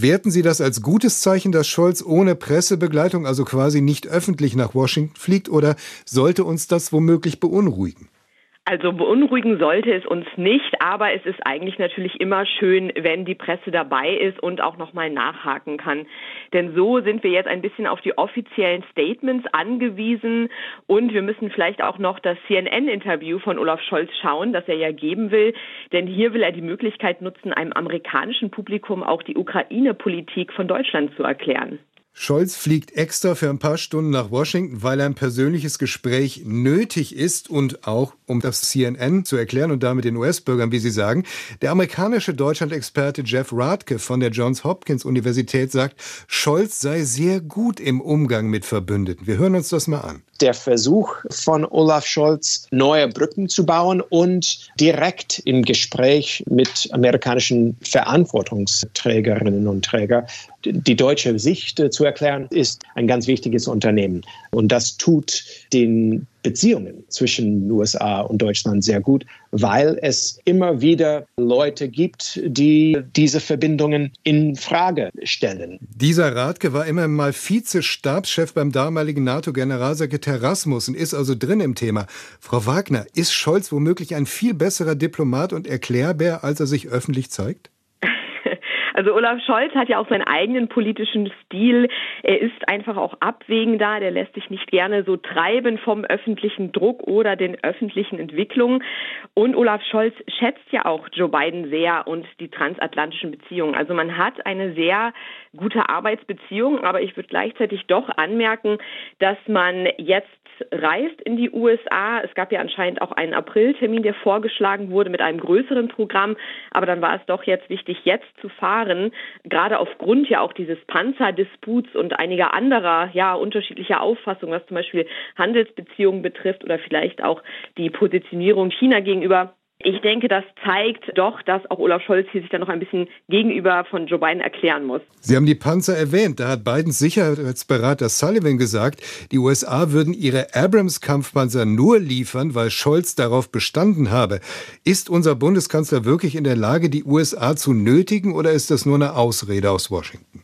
Werten Sie das als gutes Zeichen, dass Scholz ohne Pressebegleitung, also quasi nicht öffentlich nach Washington fliegt, oder sollte uns das womöglich beunruhigen? Also beunruhigen sollte es uns nicht, aber es ist eigentlich natürlich immer schön, wenn die Presse dabei ist und auch nochmal nachhaken kann. Denn so sind wir jetzt ein bisschen auf die offiziellen Statements angewiesen und wir müssen vielleicht auch noch das CNN-Interview von Olaf Scholz schauen, das er ja geben will. Denn hier will er die Möglichkeit nutzen, einem amerikanischen Publikum auch die Ukraine-Politik von Deutschland zu erklären. Scholz fliegt extra für ein paar Stunden nach Washington, weil ein persönliches Gespräch nötig ist und auch, um das CNN zu erklären und damit den US-Bürgern, wie Sie sagen. Der amerikanische Deutschland-Experte Jeff Radke von der Johns Hopkins Universität sagt, Scholz sei sehr gut im Umgang mit Verbündeten. Wir hören uns das mal an der Versuch von Olaf Scholz, neue Brücken zu bauen und direkt im Gespräch mit amerikanischen Verantwortungsträgerinnen und Trägern die deutsche Sicht zu erklären, ist ein ganz wichtiges Unternehmen. Und das tut den Beziehungen zwischen USA und Deutschland sehr gut, weil es immer wieder Leute gibt, die diese Verbindungen in Frage stellen. Dieser Radke war immer mal Vize-Stabschef beim damaligen NATO-Generalsekretär Rasmussen, ist also drin im Thema. Frau Wagner, ist Scholz womöglich ein viel besserer Diplomat und Erklärbär, als er sich öffentlich zeigt? Also Olaf Scholz hat ja auch seinen eigenen politischen Stil. Er ist einfach auch abwägender. Der lässt sich nicht gerne so treiben vom öffentlichen Druck oder den öffentlichen Entwicklungen. Und Olaf Scholz schätzt ja auch Joe Biden sehr und die transatlantischen Beziehungen. Also man hat eine sehr gute Arbeitsbeziehung, aber ich würde gleichzeitig doch anmerken, dass man jetzt reist in die USA. Es gab ja anscheinend auch einen Apriltermin, der vorgeschlagen wurde mit einem größeren Programm. Aber dann war es doch jetzt wichtig, jetzt zu fahren, gerade aufgrund ja auch dieses Panzerdisputs und einiger anderer, ja, unterschiedlicher Auffassungen, was zum Beispiel Handelsbeziehungen betrifft oder vielleicht auch die Positionierung China gegenüber. Ich denke, das zeigt doch, dass auch Olaf Scholz hier sich dann noch ein bisschen gegenüber von Joe Biden erklären muss. Sie haben die Panzer erwähnt. Da hat Bidens Sicherheitsberater Sullivan gesagt, die USA würden ihre Abrams-Kampfpanzer nur liefern, weil Scholz darauf bestanden habe. Ist unser Bundeskanzler wirklich in der Lage, die USA zu nötigen oder ist das nur eine Ausrede aus Washington?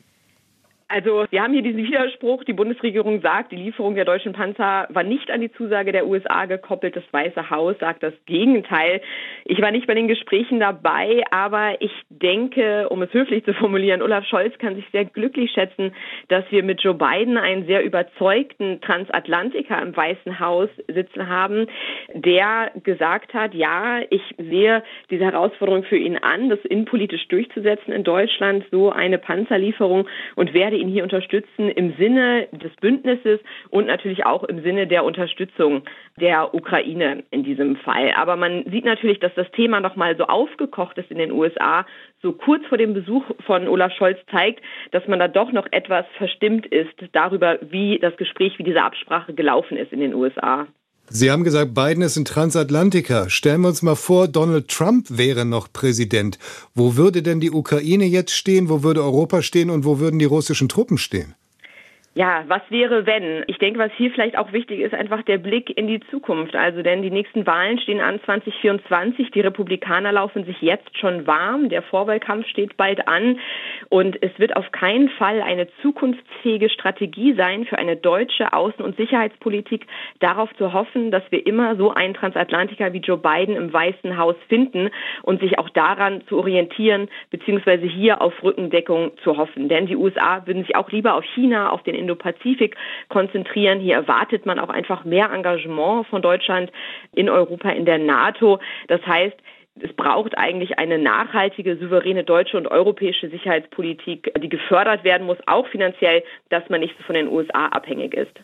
Also wir haben hier diesen Widerspruch. Die Bundesregierung sagt, die Lieferung der deutschen Panzer war nicht an die Zusage der USA gekoppelt. Das Weiße Haus sagt das Gegenteil. Ich war nicht bei den Gesprächen dabei, aber ich denke, um es höflich zu formulieren, Olaf Scholz kann sich sehr glücklich schätzen, dass wir mit Joe Biden einen sehr überzeugten Transatlantiker im Weißen Haus sitzen haben, der gesagt hat, ja, ich sehe diese Herausforderung für ihn an, das innenpolitisch durchzusetzen in Deutschland, so eine Panzerlieferung und werde ihn hier unterstützen im Sinne des Bündnisses und natürlich auch im Sinne der Unterstützung der Ukraine in diesem Fall. Aber man sieht natürlich, dass das Thema nochmal so aufgekocht ist in den USA, so kurz vor dem Besuch von Olaf Scholz zeigt, dass man da doch noch etwas verstimmt ist darüber, wie das Gespräch, wie diese Absprache gelaufen ist in den USA. Sie haben gesagt, Biden ist ein Transatlantiker. Stellen wir uns mal vor, Donald Trump wäre noch Präsident. Wo würde denn die Ukraine jetzt stehen? Wo würde Europa stehen? Und wo würden die russischen Truppen stehen? Ja, was wäre, wenn? Ich denke, was hier vielleicht auch wichtig ist, einfach der Blick in die Zukunft. Also, denn die nächsten Wahlen stehen an 2024. Die Republikaner laufen sich jetzt schon warm. Der Vorwahlkampf steht bald an. Und es wird auf keinen Fall eine zukunftsfähige Strategie sein für eine deutsche Außen- und Sicherheitspolitik, darauf zu hoffen, dass wir immer so einen Transatlantiker wie Joe Biden im Weißen Haus finden und sich auch daran zu orientieren, beziehungsweise hier auf Rückendeckung zu hoffen. Denn die USA würden sich auch lieber auf China, auf den Indo-Pazifik konzentrieren. Hier erwartet man auch einfach mehr Engagement von Deutschland in Europa, in der NATO. Das heißt, es braucht eigentlich eine nachhaltige, souveräne deutsche und europäische Sicherheitspolitik, die gefördert werden muss, auch finanziell, dass man nicht von den USA abhängig ist.